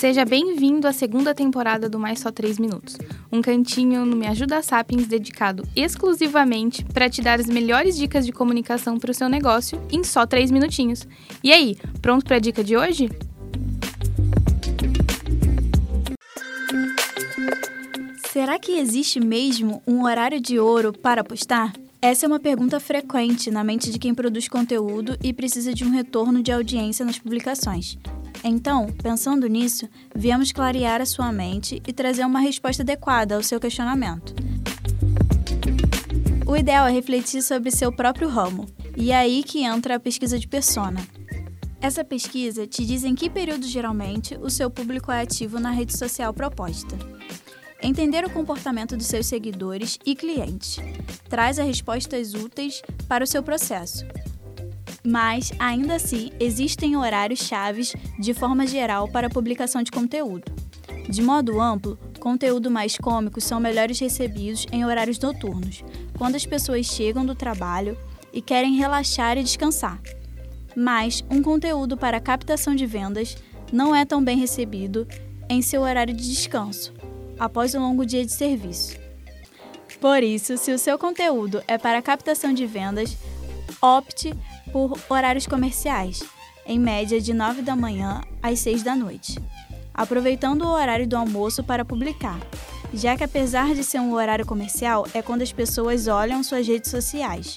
Seja bem-vindo à segunda temporada do Mais Só 3 Minutos, um cantinho no Me Ajuda Sapiens dedicado exclusivamente para te dar as melhores dicas de comunicação para o seu negócio em só 3 minutinhos. E aí, pronto para a dica de hoje? Será que existe mesmo um horário de ouro para postar? Essa é uma pergunta frequente na mente de quem produz conteúdo e precisa de um retorno de audiência nas publicações. Então, pensando nisso, viemos clarear a sua mente e trazer uma resposta adequada ao seu questionamento. O ideal é refletir sobre seu próprio ramo, e é aí que entra a pesquisa de persona. Essa pesquisa te diz em que período geralmente o seu público é ativo na rede social proposta. Entender o comportamento dos seus seguidores e clientes traz as respostas úteis para o seu processo, mas, ainda assim, existem horários chaves de forma geral para a publicação de conteúdo. De modo amplo, conteúdo mais cômico são melhores recebidos em horários noturnos, quando as pessoas chegam do trabalho e querem relaxar e descansar. Mas um conteúdo para captação de vendas não é tão bem recebido em seu horário de descanso, após um longo dia de serviço. Por isso, se o seu conteúdo é para captação de vendas, opte por horários comerciais, em média de 9 da manhã às 6 da noite, aproveitando o horário do almoço para publicar, já que apesar de ser um horário comercial, é quando as pessoas olham suas redes sociais.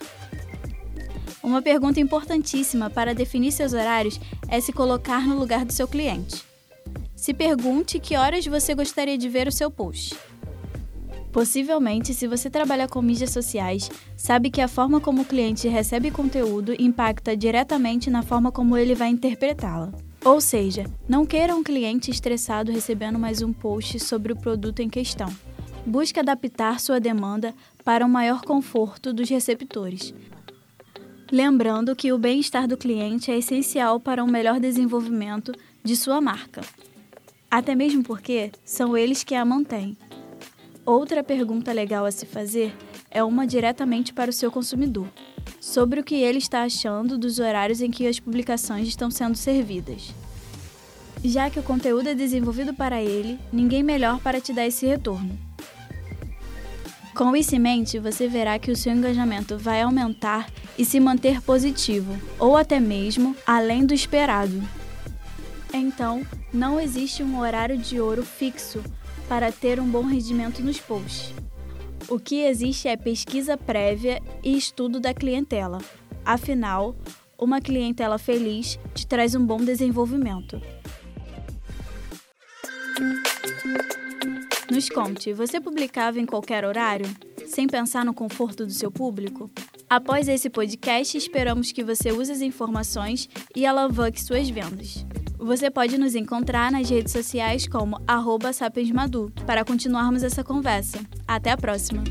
Uma pergunta importantíssima para definir seus horários é se colocar no lugar do seu cliente. Se pergunte que horas você gostaria de ver o seu post. Possivelmente, se você trabalha com mídias sociais, sabe que a forma como o cliente recebe conteúdo impacta diretamente na forma como ele vai interpretá-la. Ou seja, não queira um cliente estressado recebendo mais um post sobre o produto em questão. Busque adaptar sua demanda para um maior conforto dos receptores. Lembrando que o bem-estar do cliente é essencial para um melhor desenvolvimento de sua marca. Até mesmo porque são eles que a mantêm. Outra pergunta legal a se fazer é uma diretamente para o seu consumidor, sobre o que ele está achando dos horários em que as publicações estão sendo servidas. Já que o conteúdo é desenvolvido para ele, ninguém melhor para te dar esse retorno. Com isso em mente, você verá que o seu engajamento vai aumentar e se manter positivo, ou até mesmo além do esperado. Então, não existe um horário de ouro fixo para ter um bom rendimento nos posts. O que existe é pesquisa prévia e estudo da clientela. Afinal, uma clientela feliz te traz um bom desenvolvimento. Nos conte, você publicava em qualquer horário, sem pensar no conforto do seu público? Após esse podcast, esperamos que você use as informações e alavanque suas vendas. Você pode nos encontrar nas redes sociais como sapiensmadu para continuarmos essa conversa. Até a próxima!